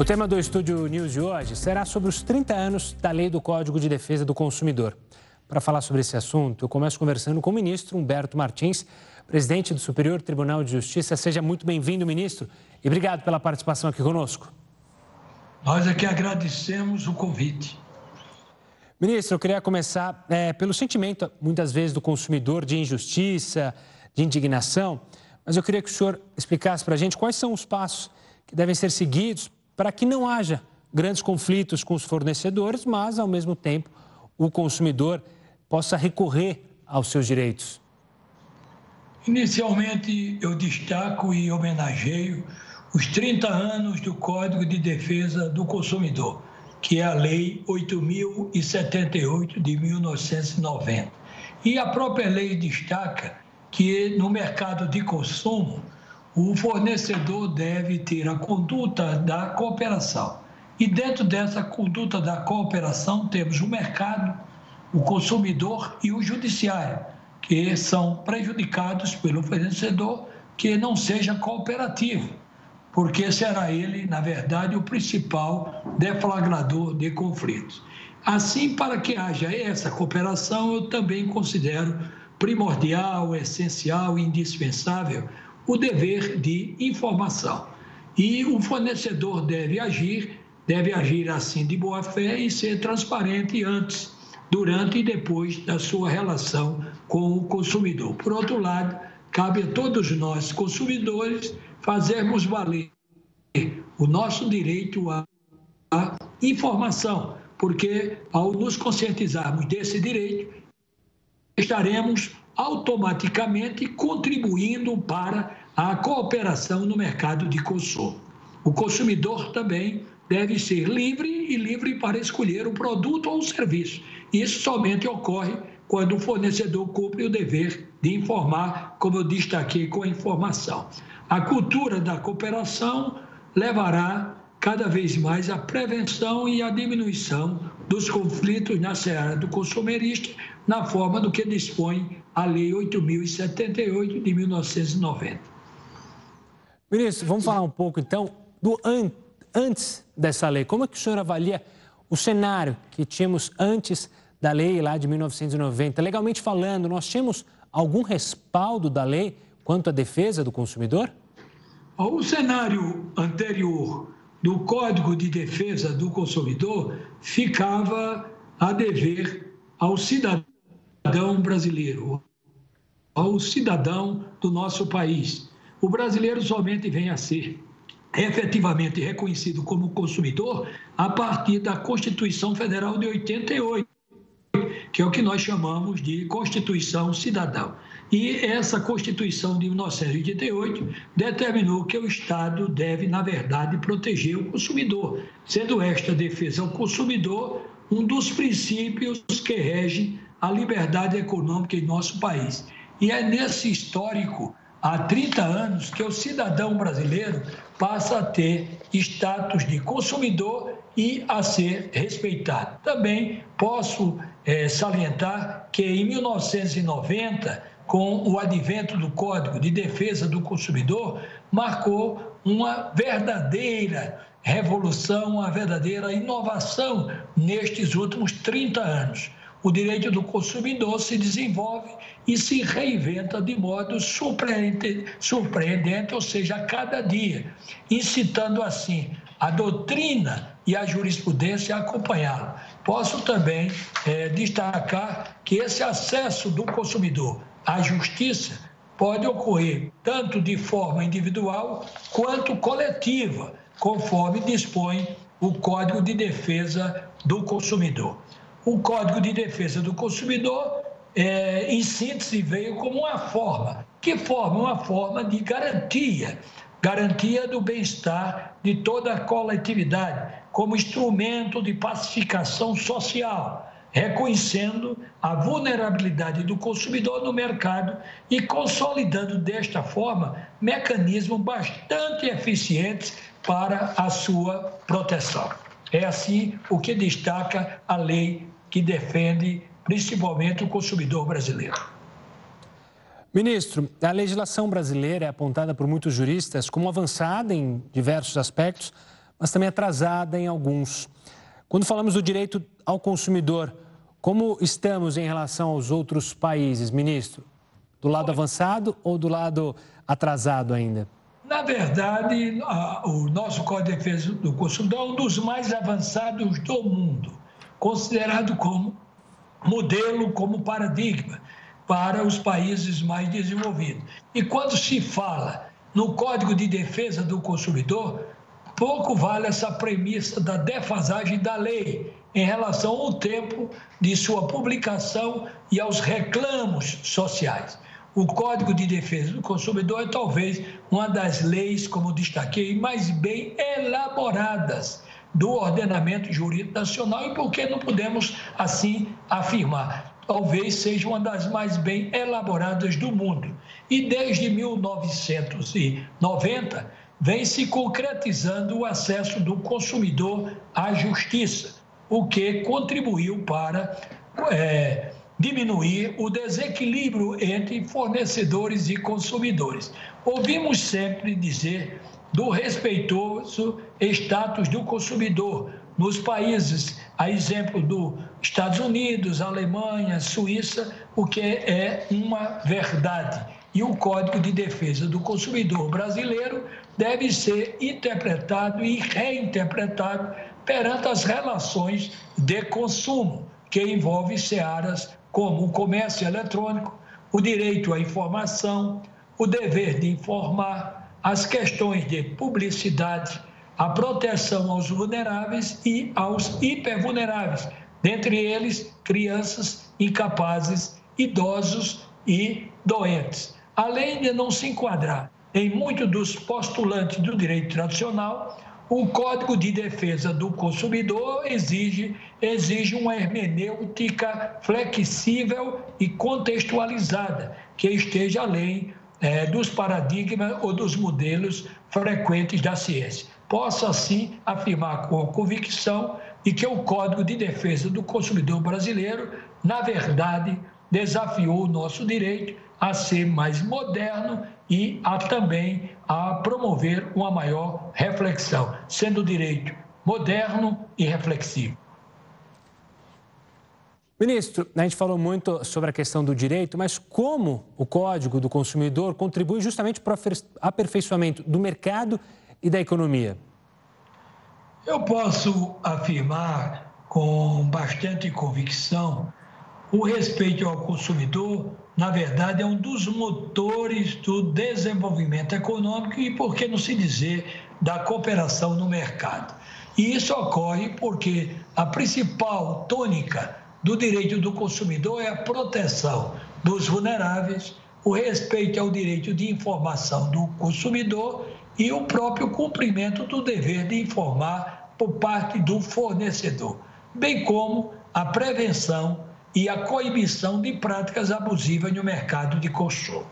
O tema do Estúdio News de hoje será sobre os 30 anos da Lei do Código de Defesa do Consumidor. Para falar sobre esse assunto, eu começo conversando com o ministro Humberto Martins, presidente do Superior Tribunal de Justiça. Seja muito bem-vindo, ministro, e obrigado pela participação aqui conosco. Nós aqui agradecemos o convite. Ministro, eu queria começar é, pelo sentimento, muitas vezes, do consumidor de injustiça, de indignação, mas eu queria que o senhor explicasse para a gente quais são os passos que devem ser seguidos para que não haja grandes conflitos com os fornecedores, mas, ao mesmo tempo, o consumidor possa recorrer aos seus direitos. Inicialmente, eu destaco e homenageio os 30 anos do Código de Defesa do Consumidor, que é a Lei 8.078 de 1990. E a própria lei destaca que no mercado de consumo, o fornecedor deve ter a conduta da cooperação. E dentro dessa conduta da cooperação, temos o mercado, o consumidor e o judiciário, que são prejudicados pelo fornecedor que não seja cooperativo, porque será ele, na verdade, o principal deflagrador de conflitos. Assim, para que haja essa cooperação, eu também considero primordial, essencial indispensável o dever de informação. E o fornecedor deve agir, deve agir assim de boa fé e ser transparente antes, durante e depois da sua relação com o consumidor. Por outro lado, cabe a todos nós, consumidores, fazermos valer o nosso direito à informação, porque ao nos conscientizarmos desse direito, estaremos automaticamente contribuindo para a cooperação no mercado de consumo. O consumidor também deve ser livre e livre para escolher o produto ou o serviço. Isso somente ocorre quando o fornecedor cumpre o dever de informar, como eu destaquei com a informação. A cultura da cooperação levará cada vez mais à prevenção e à diminuição dos conflitos na seara do consumerista, na forma do que dispõe a Lei 8.078 de 1990. Ministro, vamos falar um pouco então do an antes dessa lei. Como é que o senhor avalia o cenário que tínhamos antes da lei lá de 1990? Legalmente falando, nós tínhamos algum respaldo da lei quanto à defesa do consumidor? O cenário anterior do Código de Defesa do Consumidor ficava a dever ao cidadão brasileiro, ao cidadão do nosso país. O brasileiro somente vem a ser efetivamente reconhecido como consumidor a partir da Constituição Federal de 88, que é o que nós chamamos de Constituição Cidadão. E essa Constituição de 1988 determinou que o Estado deve, na verdade, proteger o consumidor, sendo esta defesa ao consumidor um dos princípios que rege a liberdade econômica em nosso país. E é nesse histórico, há 30 anos, que o cidadão brasileiro passa a ter status de consumidor e a ser respeitado. Também posso é, salientar que em 1990 com o advento do Código de Defesa do Consumidor, marcou uma verdadeira revolução, uma verdadeira inovação nestes últimos 30 anos. O direito do consumidor se desenvolve e se reinventa de modo surpreendente, surpreendente ou seja, a cada dia, incitando assim a doutrina e a jurisprudência a acompanhá-lo. Posso também é, destacar que esse acesso do consumidor a justiça pode ocorrer tanto de forma individual quanto coletiva, conforme dispõe o Código de Defesa do Consumidor. O Código de Defesa do Consumidor, é, em síntese, veio como uma forma. Que forma? Uma forma de garantia garantia do bem-estar de toda a coletividade, como instrumento de pacificação social reconhecendo a vulnerabilidade do consumidor no mercado e consolidando desta forma mecanismos bastante eficientes para a sua proteção. É assim o que destaca a lei que defende principalmente o consumidor brasileiro. Ministro, a legislação brasileira é apontada por muitos juristas como avançada em diversos aspectos, mas também atrasada em alguns. Quando falamos do direito ao consumidor, como estamos em relação aos outros países, ministro? Do lado avançado ou do lado atrasado ainda? Na verdade, a, o nosso Código de Defesa do Consumidor é um dos mais avançados do mundo, considerado como modelo, como paradigma para os países mais desenvolvidos. E quando se fala no Código de Defesa do Consumidor, pouco vale essa premissa da defasagem da lei em relação ao tempo de sua publicação e aos reclamos sociais. O Código de Defesa do Consumidor é talvez uma das leis, como destaquei, mais bem elaboradas do ordenamento jurídico nacional e por que não podemos assim afirmar? Talvez seja uma das mais bem elaboradas do mundo. E desde 1990 vem se concretizando o acesso do consumidor à justiça, o que contribuiu para é, diminuir o desequilíbrio entre fornecedores e consumidores. Ouvimos sempre dizer do respeitoso status do consumidor nos países, a exemplo dos Estados Unidos, Alemanha, Suíça, o que é uma verdade. E o Código de Defesa do Consumidor brasileiro deve ser interpretado e reinterpretado perante as relações de consumo, que envolve searas como o comércio eletrônico, o direito à informação, o dever de informar, as questões de publicidade, a proteção aos vulneráveis e aos hipervulneráveis, dentre eles crianças incapazes, idosos e doentes. Além de não se enquadrar em muitos dos postulantes do direito tradicional, o Código de Defesa do Consumidor exige, exige uma hermenêutica flexível e contextualizada, que esteja além é, dos paradigmas ou dos modelos frequentes da ciência. Posso, assim, afirmar com convicção de que o Código de Defesa do Consumidor brasileiro, na verdade, desafiou o nosso direito a ser mais moderno e a também a promover uma maior reflexão, sendo o direito moderno e reflexivo. Ministro, a gente falou muito sobre a questão do direito, mas como o Código do Consumidor contribui justamente para o aperfeiçoamento do mercado e da economia? Eu posso afirmar com bastante convicção o respeito ao consumidor na verdade, é um dos motores do desenvolvimento econômico e, por que não se dizer, da cooperação no mercado. E isso ocorre porque a principal tônica do direito do consumidor é a proteção dos vulneráveis, o respeito ao direito de informação do consumidor e o próprio cumprimento do dever de informar por parte do fornecedor, bem como a prevenção e a coibição de práticas abusivas no mercado de consumo.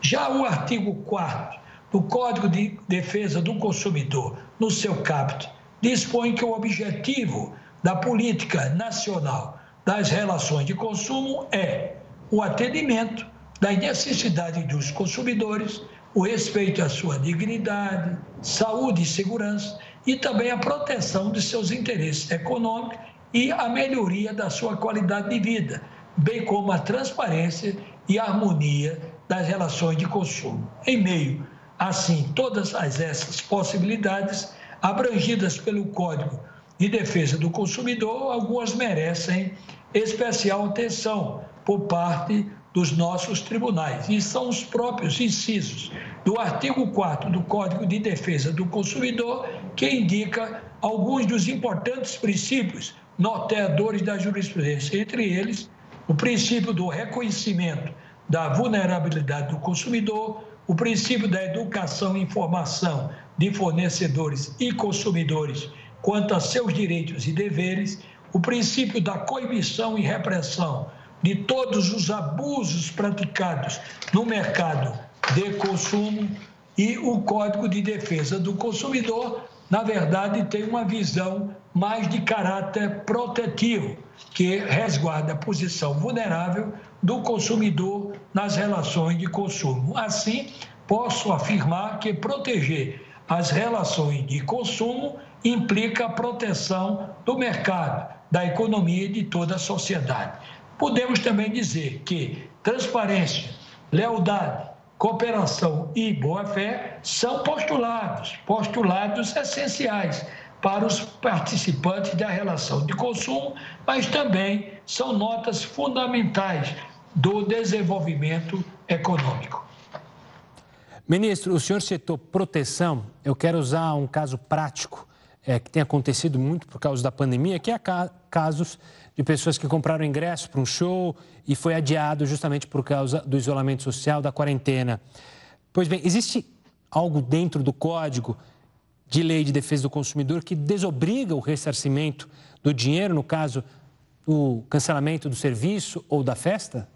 Já o artigo 4 do Código de Defesa do Consumidor, no seu caput, dispõe que o objetivo da política nacional das relações de consumo é o atendimento das necessidades dos consumidores, o respeito à sua dignidade, saúde e segurança e também a proteção de seus interesses econômicos e a melhoria da sua qualidade de vida, bem como a transparência e a harmonia das relações de consumo. Em meio, assim, todas essas possibilidades abrangidas pelo Código de Defesa do Consumidor, algumas merecem especial atenção por parte dos nossos tribunais. E são os próprios incisos do artigo 4 do Código de Defesa do Consumidor que indica alguns dos importantes princípios norteadores da jurisprudência, entre eles o princípio do reconhecimento da vulnerabilidade do consumidor, o princípio da educação e informação de fornecedores e consumidores quanto a seus direitos e deveres, o princípio da coibição e repressão de todos os abusos praticados no mercado de consumo e o Código de Defesa do Consumidor, na verdade, tem uma visão mais de caráter protetivo, que resguarda a posição vulnerável do consumidor nas relações de consumo. Assim, posso afirmar que proteger as relações de consumo implica a proteção do mercado, da economia e de toda a sociedade. Podemos também dizer que transparência, lealdade, cooperação e boa-fé são postulados, postulados essenciais para os participantes da relação de consumo, mas também são notas fundamentais do desenvolvimento econômico. Ministro, o senhor citou proteção. Eu quero usar um caso prático é, que tem acontecido muito por causa da pandemia, que é casos de pessoas que compraram ingresso para um show e foi adiado justamente por causa do isolamento social, da quarentena. Pois bem, existe algo dentro do código de lei de defesa do consumidor que desobriga o ressarcimento do dinheiro, no caso, o cancelamento do serviço ou da festa?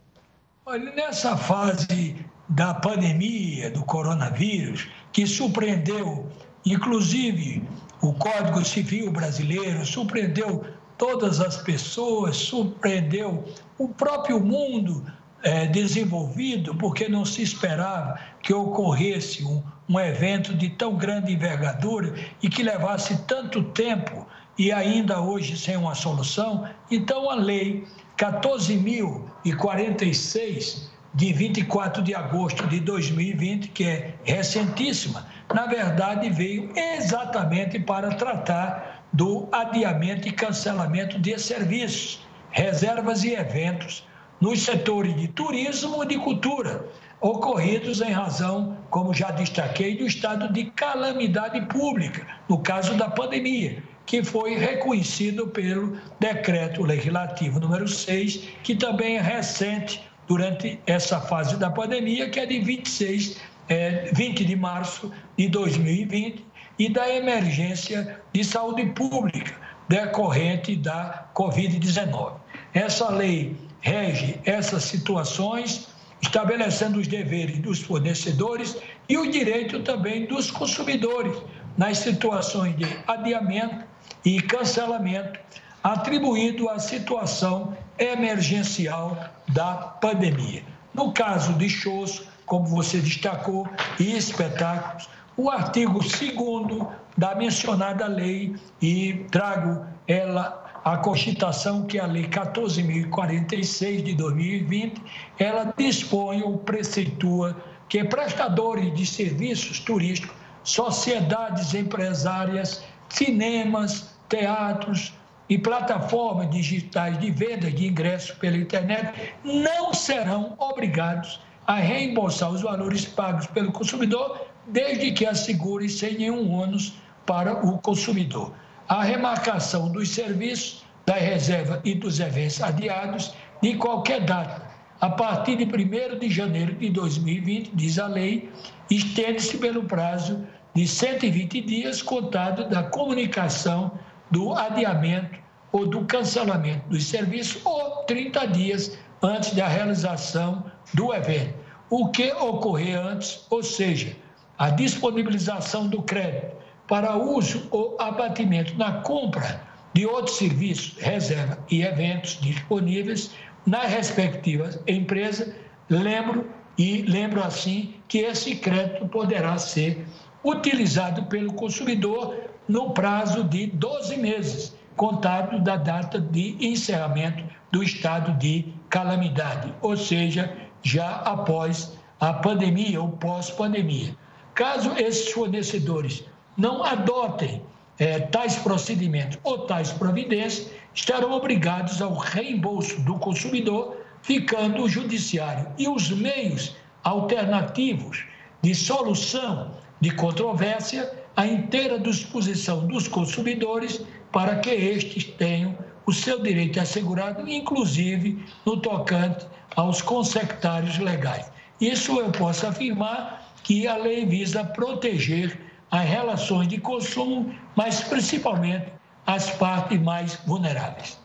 Olha, nessa fase da pandemia do coronavírus, que surpreendeu, inclusive, o Código Civil brasileiro, surpreendeu todas as pessoas, surpreendeu o próprio mundo é, desenvolvido, porque não se esperava que ocorresse um, um evento de tão grande envergadura e que levasse tanto tempo e ainda hoje sem uma solução. Então, a lei 14.046 de 24 de agosto de 2020, que é recentíssima, na verdade veio exatamente para tratar do adiamento e cancelamento de serviços, reservas e eventos nos setores de turismo e de cultura, ocorridos em razão, como já destaquei, do estado de calamidade pública, no caso da pandemia, que foi reconhecido pelo decreto legislativo número 6, que também é recente durante essa fase da pandemia, que é de 26, é, 20 de março de 2020, e da emergência de saúde pública decorrente da Covid-19. Essa lei rege essas situações, estabelecendo os deveres dos fornecedores e o direito também dos consumidores nas situações de adiamento e cancelamento atribuído à situação emergencial da pandemia. No caso de shows, como você destacou, e espetáculos, o artigo 2 da mencionada lei, e trago ela a constituição que a lei 14.046 de 2020, ela dispõe ou preceitua que prestadores de serviços turísticos, sociedades empresárias, cinemas, teatros, e plataformas digitais de venda de ingressos pela internet não serão obrigados a reembolsar os valores pagos pelo consumidor, desde que assegurem sem nenhum ônus para o consumidor. A remarcação dos serviços, da reserva e dos eventos adiados de qualquer data, a partir de 1 de janeiro de 2020, diz a lei, estende-se pelo prazo de 120 dias contado da comunicação do adiamento ou do cancelamento dos serviços ou 30 dias antes da realização do evento. O que ocorrer antes, ou seja, a disponibilização do crédito para uso ou abatimento na compra de outros serviços, reserva e eventos disponíveis na respectiva empresa, lembro e lembro assim que esse crédito poderá ser utilizado pelo consumidor no prazo de 12 meses, contado da data de encerramento do estado de calamidade, ou seja, já após a pandemia ou pós-pandemia. Caso esses fornecedores não adotem é, tais procedimentos ou tais providências, estarão obrigados ao reembolso do consumidor, ficando o judiciário e os meios alternativos de solução de controvérsia à inteira disposição dos consumidores para que estes tenham o seu direito assegurado, inclusive no tocante aos consectários legais. Isso eu posso afirmar que a lei visa proteger as relações de consumo, mas principalmente as partes mais vulneráveis.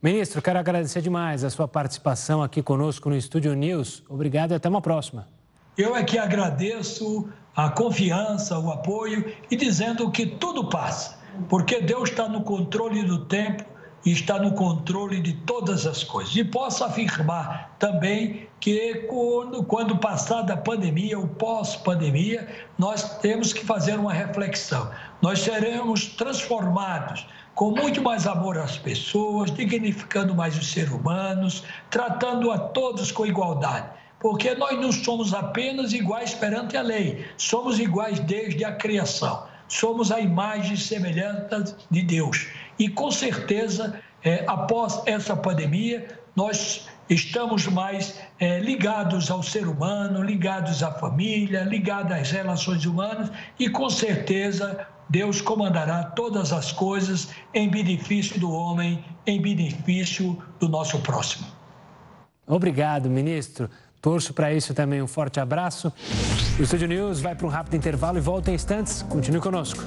Ministro, quero agradecer demais a sua participação aqui conosco no Estúdio News. Obrigado e até uma próxima. Eu é que agradeço a confiança, o apoio e dizendo que tudo passa, porque Deus está no controle do tempo está no controle de todas as coisas. E posso afirmar também que quando, quando passada a pandemia, o pós-pandemia, nós temos que fazer uma reflexão. Nós seremos transformados com muito mais amor às pessoas, dignificando mais os seres humanos, tratando a todos com igualdade. Porque nós não somos apenas iguais perante a lei, somos iguais desde a criação. Somos a imagem e semelhança de Deus. E com certeza, é, após essa pandemia, nós estamos mais é, ligados ao ser humano, ligados à família, ligados às relações humanas e com certeza Deus comandará todas as coisas em benefício do homem, em benefício do nosso próximo. Obrigado, ministro. Torço para isso também. Um forte abraço. O Estúdio News vai para um rápido intervalo e volta em instantes. Continue conosco.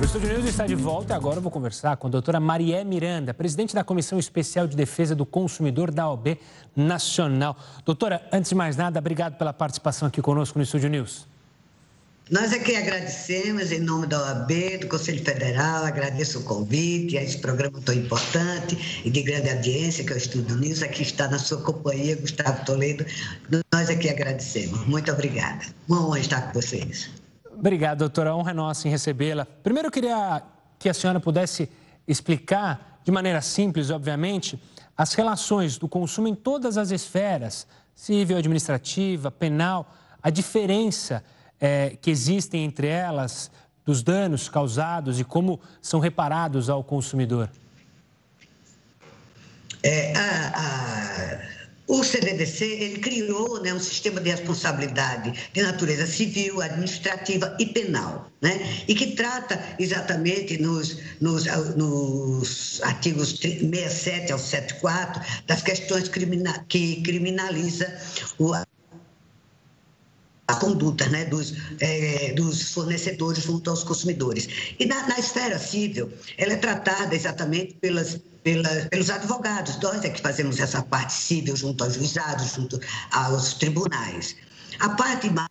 O Estúdio News está de volta e agora eu vou conversar com a doutora Marié Miranda, presidente da Comissão Especial de Defesa do Consumidor da OAB Nacional. Doutora, antes de mais nada, obrigado pela participação aqui conosco no Estúdio News. Nós aqui agradecemos em nome da OAB, do Conselho Federal, agradeço o convite a esse programa tão importante e de grande audiência que é o Estúdio News. Aqui está na sua companhia, Gustavo Toledo. Nós aqui agradecemos. Muito obrigada. Uma honra estar com vocês. Obrigado, doutora. A honra é nossa em recebê-la. Primeiro, eu queria que a senhora pudesse explicar, de maneira simples, obviamente, as relações do consumo em todas as esferas, civil, administrativa, penal, a diferença é, que existem entre elas, dos danos causados e como são reparados ao consumidor. É, a, a o CDDC ele criou né, um sistema de responsabilidade de natureza civil, administrativa e penal, né, e que trata exatamente nos, nos, nos artigos 67 ao 74 das questões que criminaliza o, a conduta né, dos, é, dos fornecedores junto aos consumidores. E na, na esfera civil, ela é tratada exatamente pelas pela, pelos advogados. Nós é que fazemos essa parte civil junto aos juizados, junto aos tribunais. A parte mais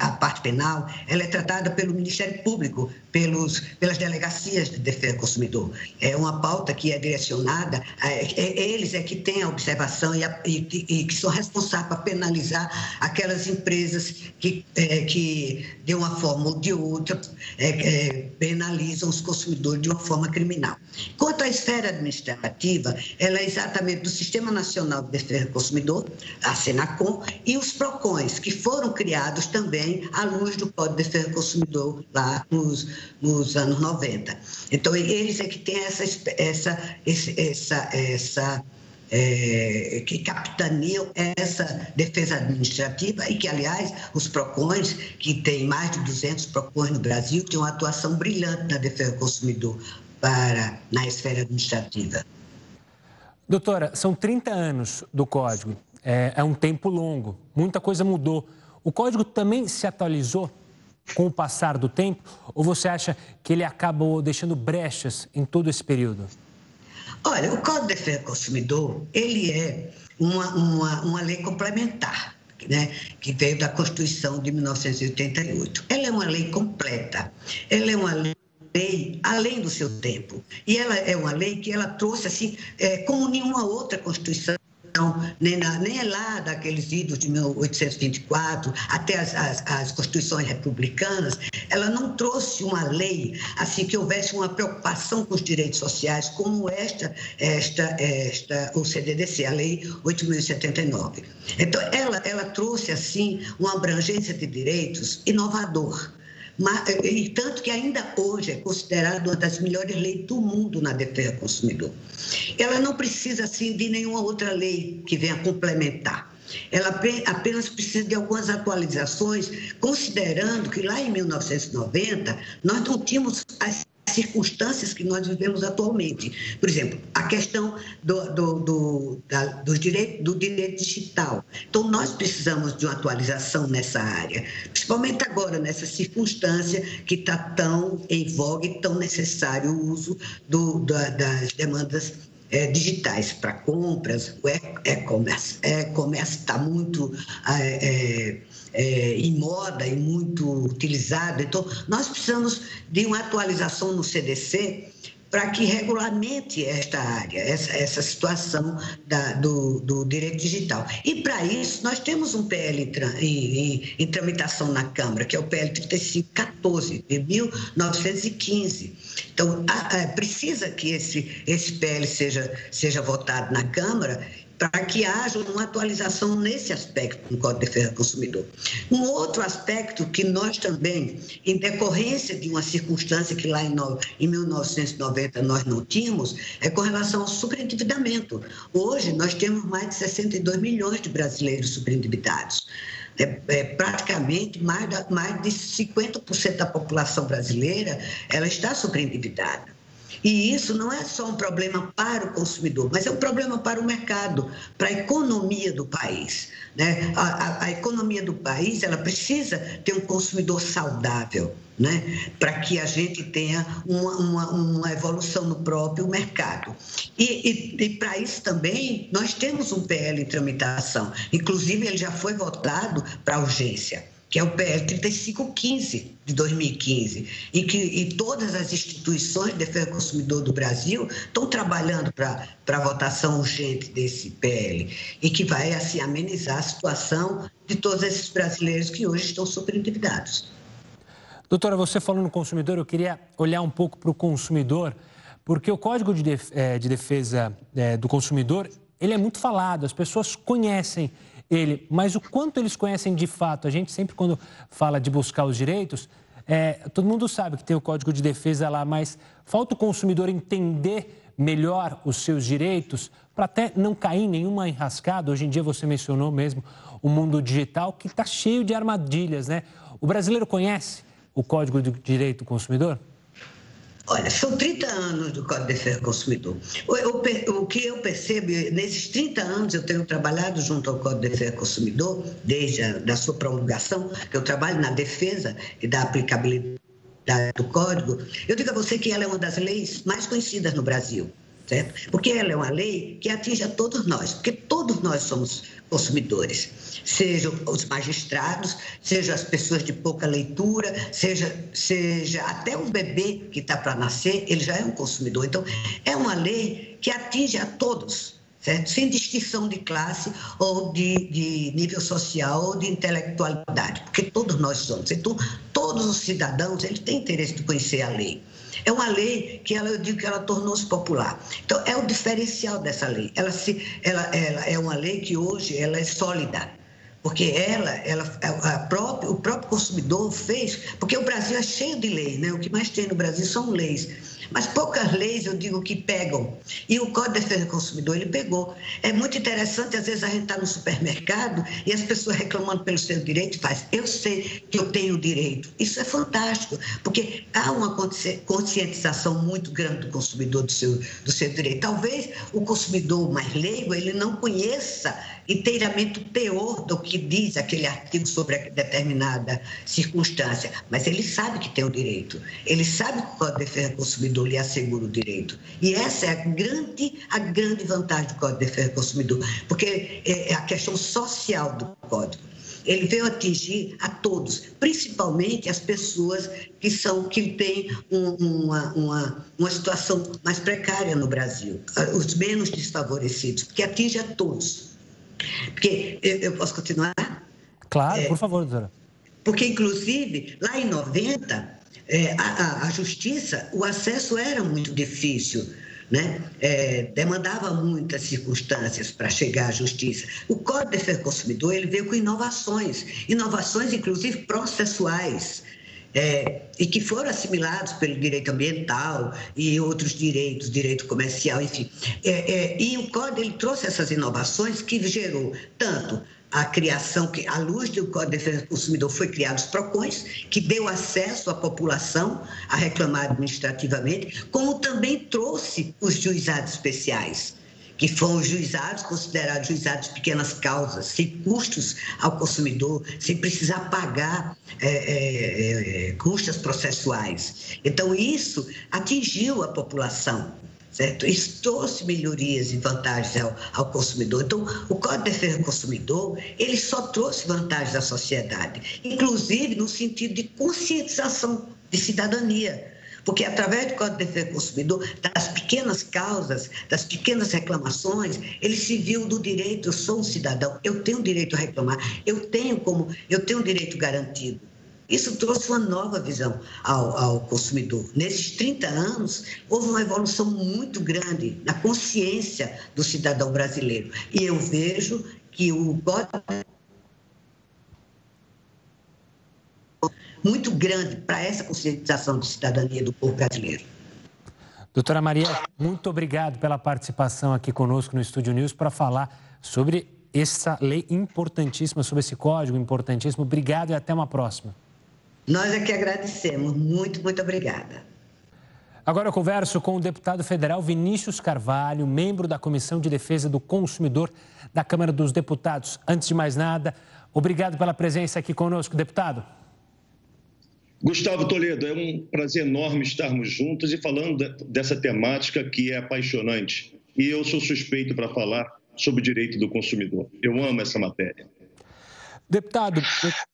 a parte penal, ela é tratada pelo Ministério Público, pelos, pelas delegacias de defesa do consumidor. É uma pauta que é direcionada, é, é, eles é que têm a observação e, a, e, e, que são responsáveis para penalizar aquelas empresas que, é, que de uma forma ou de outra, é, é, penalizam os consumidores de uma forma criminal. Quanto à esfera administrativa, ela é exatamente do Sistema Nacional de Defesa do Consumidor, a Senacom, e os PROCONs, que foram criados também também à luz do Código de Defesa do Consumidor lá nos, nos anos 90. Então, eles é que têm essa, essa, essa, essa é, que capitaneam essa defesa administrativa e que, aliás, os PROCONs, que tem mais de 200 PROCONs no Brasil, têm uma atuação brilhante na defesa do consumidor para, na esfera administrativa. Doutora, são 30 anos do Código, é, é um tempo longo, muita coisa mudou. O código também se atualizou com o passar do tempo ou você acha que ele acabou deixando brechas em todo esse período? Olha, o Código de Defesa do Consumidor, ele é uma, uma, uma lei complementar. Né, que veio da Constituição de 1988. Ela é uma lei completa, ela é uma lei além do seu tempo. E ela é uma lei que ela trouxe, assim, é, como nenhuma outra Constituição nem, na, nem é lá daqueles idos de 1824 até as, as, as, constituições republicanas, ela não trouxe uma lei assim que houvesse uma preocupação com os direitos sociais como esta, esta, esta o CDDC, a Lei 8.079. Então, ela, ela trouxe assim uma abrangência de direitos inovador e tanto que ainda hoje é considerada uma das melhores leis do mundo na defesa do consumidor. Ela não precisa, assim, de nenhuma outra lei que venha complementar. Ela apenas precisa de algumas atualizações, considerando que lá em 1990 nós não tínhamos as circunstâncias que nós vivemos atualmente. Por exemplo, a questão do, do, do, da, do, direito, do direito digital. Então, nós precisamos de uma atualização nessa área, principalmente agora, nessa circunstância que está tão em voga e tão necessário o uso do, da, das demandas é, digitais para compras, o e-commerce está muito é, é, em moda e muito utilizado. Então, nós precisamos de uma atualização no CDC para que regulamente esta área, essa, essa situação da, do, do, direito digital. E para isso, nós temos um PL em, em, em, tramitação na Câmara, que é o PL 3514, de 1915. Então, a, a, precisa que esse, esse PL seja, seja votado na Câmara para que haja uma atualização nesse aspecto no Código de Defesa do Consumidor. Um outro aspecto que nós também, em decorrência de uma circunstância que lá em, no, em 1990 nós não tínhamos, é com relação ao superendividamento. Hoje nós temos mais de 62 milhões de brasileiros superendividados. É, é, praticamente mais, da, mais de 50% da população brasileira ela está sobreendividada. E isso não é só um problema para o consumidor, mas é um problema para o mercado, para a economia do país. Né? A, a, a economia do país ela precisa ter um consumidor saudável, né? para que a gente tenha uma, uma, uma evolução no próprio mercado. E, e, e para isso também nós temos um PL em tramitação, inclusive ele já foi votado para urgência que é o PL 3515 de 2015, em que e todas as instituições de defesa do consumidor do Brasil estão trabalhando para a votação urgente desse PL e que vai assim amenizar a situação de todos esses brasileiros que hoje estão superendividados. Doutora, você falou no consumidor, eu queria olhar um pouco para o consumidor, porque o Código de eh, Defesa eh, do Consumidor, ele é muito falado, as pessoas conhecem ele, mas o quanto eles conhecem de fato, a gente sempre quando fala de buscar os direitos, é, todo mundo sabe que tem o Código de Defesa lá, mas falta o consumidor entender melhor os seus direitos para até não cair em nenhuma enrascada. Hoje em dia você mencionou mesmo o mundo digital que está cheio de armadilhas, né? O brasileiro conhece o Código de Direito do Consumidor? Olha, são 30 anos do Código de Defesa do Consumidor. O, que eu percebo, nesses 30 anos eu tenho trabalhado junto ao Código de Defesa do Consumidor, desde a da sua promulgação, que eu trabalho na defesa e da aplicabilidade do Código, eu digo a você que ela é uma das leis mais conhecidas no Brasil certo? Porque ela é uma lei que atinge a todos nós, porque todos nós somos consumidores, sejam os magistrados, sejam as pessoas de pouca leitura, seja, seja até um bebê que está para nascer, ele já é um consumidor. Então, é uma lei que atinge a todos, certo? Sem distinção de classe ou de, de nível social ou de intelectualidade, porque todos nós somos. Então, todos os cidadãos, eles têm interesse de conhecer a lei. É uma lei que ela, eu digo que ela tornou-se popular. Então, é o diferencial dessa lei. Ela, se, ela, ela é uma lei que hoje ela é sólida porque ela, ela própria, o próprio consumidor fez, porque o Brasil é cheio de leis, né? O que mais tem no Brasil são leis. Mas poucas leis, eu digo, que pegam. E o Código de Defesa do Consumidor, ele pegou. É muito interessante, às vezes a gente está no supermercado e as pessoas reclamando pelo seu direito faz, eu sei que eu tenho direito. Isso é fantástico, porque há uma conscientização muito grande do consumidor do seu, do seu direito. Talvez o consumidor mais leigo, ele não conheça inteiramente o teor do que diz aquele artigo sobre determinada circunstância, mas ele sabe que tem o direito. Ele sabe que o Código de Defesa do Consumidor lhe assegura o direito. E essa é a grande, a grande vantagem do Código de Defesa do Consumidor, porque é, é a questão social do Código ele veio atingir a todos, principalmente as pessoas que são que têm um, uma, uma, uma situação mais precária no Brasil, os menos desfavorecidos, porque atinge a todos. Porque eu, eu posso continuar? Claro, é, por favor, doutora. Porque, inclusive, lá em 90, é, a, a, justiça, o acesso era muito difícil. Né? É, demandava muitas circunstâncias para chegar à justiça. O Código de Defesa do Consumidor ele veio com inovações, inovações inclusive processuais é, e que foram assimilados pelo direito ambiental e outros direitos, direito comercial, enfim. É, é, e o Código ele trouxe essas inovações que gerou tanto a criação, que à luz do Código de Defesa do Consumidor foi criado os PROCONs, que deu acesso à população a reclamar administrativamente, como também trouxe os juizados especiais que foram juizados, considerados juizados de pequenas causas, sem custos ao consumidor, sem precisar pagar é, é, é, custas processuais. Então, isso atingiu a população certo? Isso trouxe melhorias e vantagens ao, ao, consumidor. Então, o Código de Defesa do Consumidor, ele só trouxe vantagens à sociedade, inclusive no sentido de conscientização de cidadania. Porque através do Código de Defesa do Consumidor, das pequenas causas, das pequenas reclamações, ele se viu do direito, eu sou um cidadão, eu tenho direito a reclamar, eu tenho como, eu tenho um direito garantido. Isso trouxe uma nova visão ao, ao, consumidor. Nesses 30 anos, houve uma evolução muito grande na consciência do cidadão brasileiro. E eu vejo que o código muito grande para essa conscientização de cidadania do povo brasileiro. Doutora Maria, muito obrigado pela participação aqui conosco no Estúdio News para falar sobre essa lei importantíssima, sobre esse código importantíssimo. Obrigado e até uma próxima. Nós é que agradecemos. Muito, muito obrigada. Agora eu converso com o deputado federal Vinícius Carvalho, membro da Comissão de Defesa do Consumidor da Câmara dos Deputados. Antes de mais nada, obrigado pela presença aqui conosco, deputado. Gustavo Toledo, é um prazer enorme estarmos juntos e falando dessa temática que é apaixonante. E eu sou suspeito para falar sobre o direito do consumidor. Eu amo essa matéria. Deputado,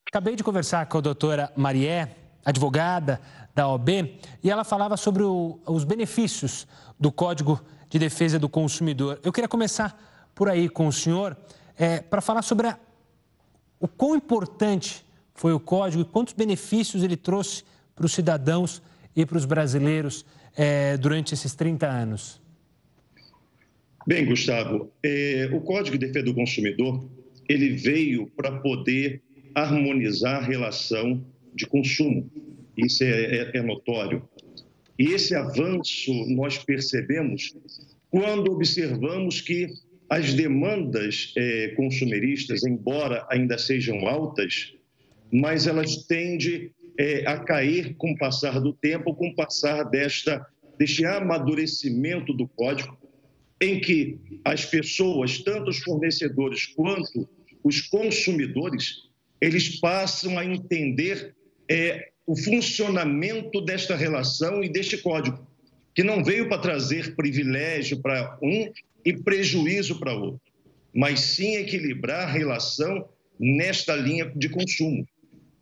acabei de conversar com a doutora Marié, advogada da OB, e ela falava sobre o, os benefícios do Código de Defesa do Consumidor. Eu queria começar por aí com o senhor é, para falar sobre a, o quão importante foi o código e quantos benefícios ele trouxe para os cidadãos e para os brasileiros é, durante esses 30 anos. Bem, Gustavo, é, o Código de Defesa do Consumidor ele veio para poder harmonizar a relação de consumo. Isso é, é, é notório. E esse avanço nós percebemos quando observamos que as demandas é, consumeristas, embora ainda sejam altas, mas elas tendem é, a cair com o passar do tempo, com o passar desta, deste amadurecimento do código, em que as pessoas, tanto os fornecedores quanto os consumidores, eles passam a entender é, o funcionamento desta relação e deste código, que não veio para trazer privilégio para um e prejuízo para outro, mas sim equilibrar a relação nesta linha de consumo.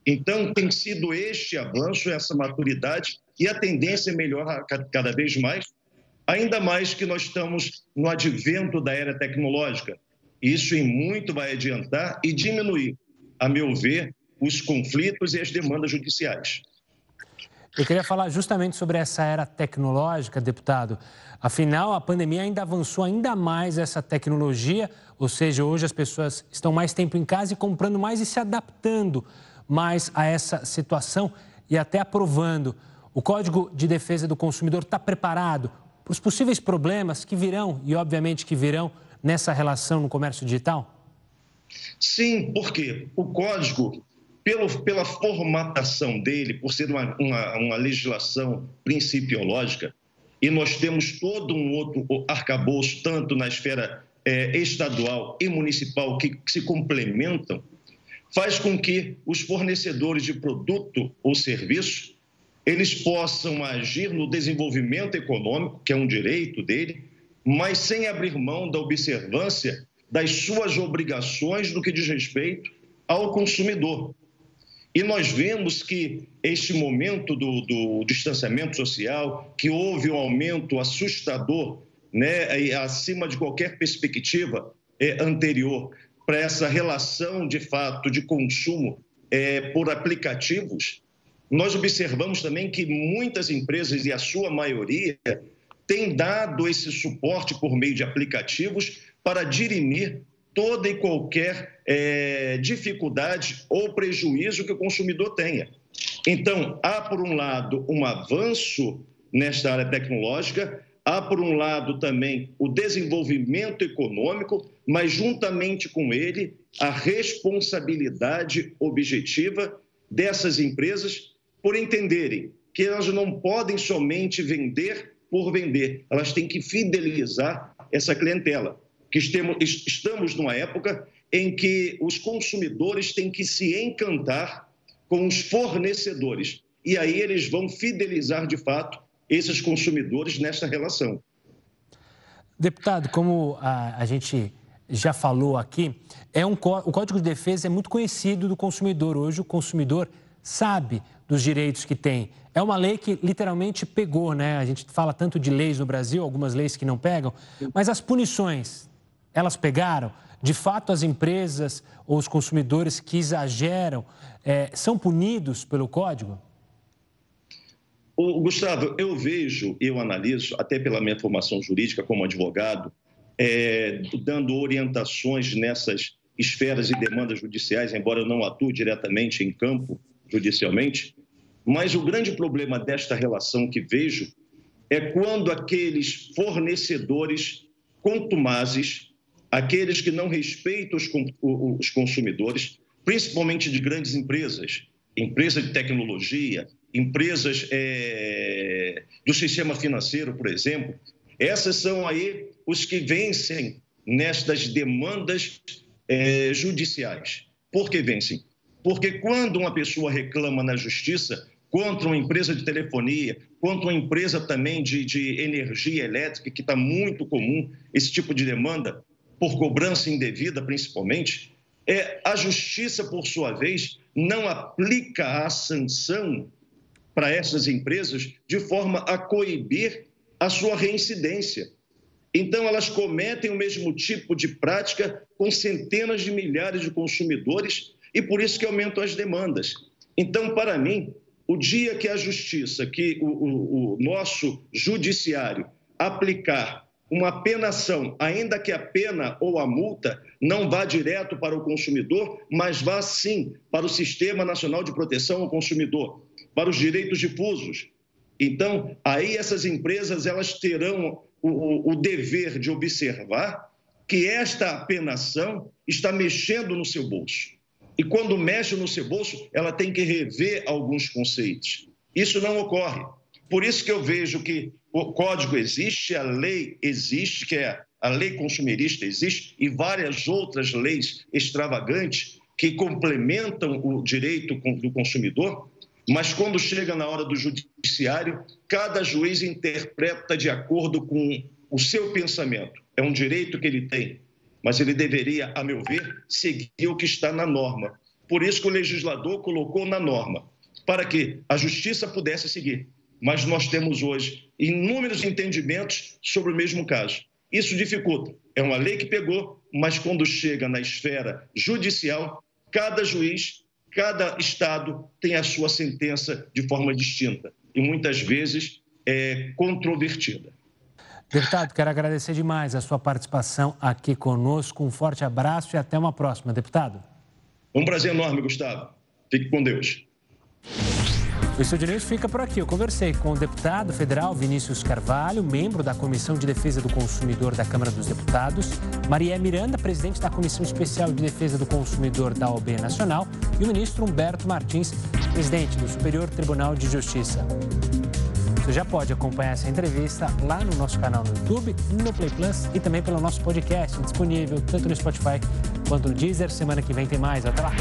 Então, tem sido este avanço, essa maturidade, e a tendência é melhorar cada vez mais, ainda mais que nós estamos no advento da era tecnológica. Isso em muito vai adiantar e diminuir, a meu ver, os conflitos e as demandas judiciais. Eu queria falar justamente sobre essa era tecnológica, deputado. Afinal, a pandemia ainda avançou ainda mais essa tecnologia, ou seja, hoje as pessoas estão mais tempo em casa e comprando mais e se adaptando mais a essa situação e até aprovando. O Código de Defesa do Consumidor está preparado para os possíveis problemas que virão e, obviamente, que virão nessa relação no comércio digital? Sim, porque o código, pelo, pela formatação dele, por ser uma, uma, uma legislação principiológica, e nós temos todo um outro arcabouço, tanto na esfera é, estadual e municipal, que, que se complementam, faz com que os fornecedores de produto ou serviço eles possam agir no desenvolvimento econômico, que é um direito dele, mas sem abrir mão da observância das suas obrigações no que diz respeito ao consumidor. E nós vemos que este momento do, do distanciamento social, que houve um aumento assustador, né, acima de qualquer perspectiva é, anterior, para essa relação de fato de consumo é, por aplicativos, nós observamos também que muitas empresas, e a sua maioria, tem dado esse suporte por meio de aplicativos para dirimir toda e qualquer é, dificuldade ou prejuízo que o consumidor tenha. Então, há, por um lado, um avanço nesta área tecnológica, há, por um lado, também o desenvolvimento econômico, mas, juntamente com ele, a responsabilidade objetiva dessas empresas por entenderem que elas não podem somente vender por vender, elas têm que fidelizar essa clientela. Que estamos numa época em que os consumidores têm que se encantar com os fornecedores. E aí eles vão fidelizar de fato esses consumidores nessa relação. Deputado, como a, a gente já falou aqui, é um, o Código de Defesa é muito conhecido do consumidor. Hoje o consumidor sabe dos direitos que tem. É uma lei que literalmente pegou, né? A gente fala tanto de leis no Brasil, algumas leis que não pegam, mas as punições, elas pegaram? De fato, as empresas ou os consumidores que exageram é, são punidos pelo código? O Gustavo, eu vejo, eu analiso, até pela minha formação jurídica como advogado, é, dando orientações nessas esferas e demandas judiciais, embora eu não atue diretamente em campo judicialmente, mas o grande problema desta relação que vejo é quando aqueles fornecedores contumazes, aqueles que não respeitam os consumidores, principalmente de grandes empresas, empresas de tecnologia, empresas é, do sistema financeiro, por exemplo, essas são aí os que vencem nestas demandas é, judiciais. Por que vencem? Porque quando uma pessoa reclama na justiça contra uma empresa de telefonia, contra uma empresa também de, de energia elétrica, que está muito comum esse tipo de demanda, por cobrança indevida principalmente, é, a justiça, por sua vez, não aplica a sanção para essas empresas de forma a coibir a sua reincidência. Então, elas cometem o mesmo tipo de prática com centenas de milhares de consumidores e por isso que aumentam as demandas. Então, para mim, o dia que a justiça, que o, o, o nosso judiciário aplicar uma penação, ainda que a pena ou a multa não vá direto para o consumidor, mas vá sim para o Sistema Nacional de Proteção ao Consumidor, para os direitos difusos. Então, aí essas empresas elas terão o, o dever de observar que esta penação está mexendo no seu bolso. E quando mexe no seu bolso, ela tem que rever alguns conceitos. Isso não ocorre. Por isso que eu vejo que o código existe, a lei existe, que é a lei consumerista existe, e várias outras leis extravagantes que complementam o direito do consumidor, mas quando chega na hora do judiciário, cada juiz interpreta de acordo com o seu pensamento. É um direito que ele tem, mas ele deveria, a meu ver, seguir o que está na norma. Por isso que o legislador colocou na norma, para que a justiça pudesse seguir. Mas nós temos hoje inúmeros entendimentos sobre o mesmo caso. Isso dificulta. É uma lei que pegou, mas quando chega na esfera judicial, cada juiz cada estado tem a sua sentença de forma distinta e muitas vezes é controvertida. Deputado, quero agradecer demais a sua participação aqui conosco. Um forte abraço e até uma próxima, deputado. Um prazer enorme, Gustavo. Fique com Deus. O Estúdio News fica por aqui. Eu conversei com o deputado federal Vinícius Carvalho, membro da Comissão de Defesa do Consumidor da Câmara dos Deputados, Maria Miranda, presidente da Comissão Especial de Defesa do Consumidor da OB Nacional, e o ministro Humberto Martins, presidente do Superior Tribunal de Justiça. Você já pode acompanhar essa entrevista lá no nosso canal no YouTube, no Play Plus e também pelo nosso podcast, disponível tanto no Spotify quanto no Deezer. Semana que vem tem mais. Até lá!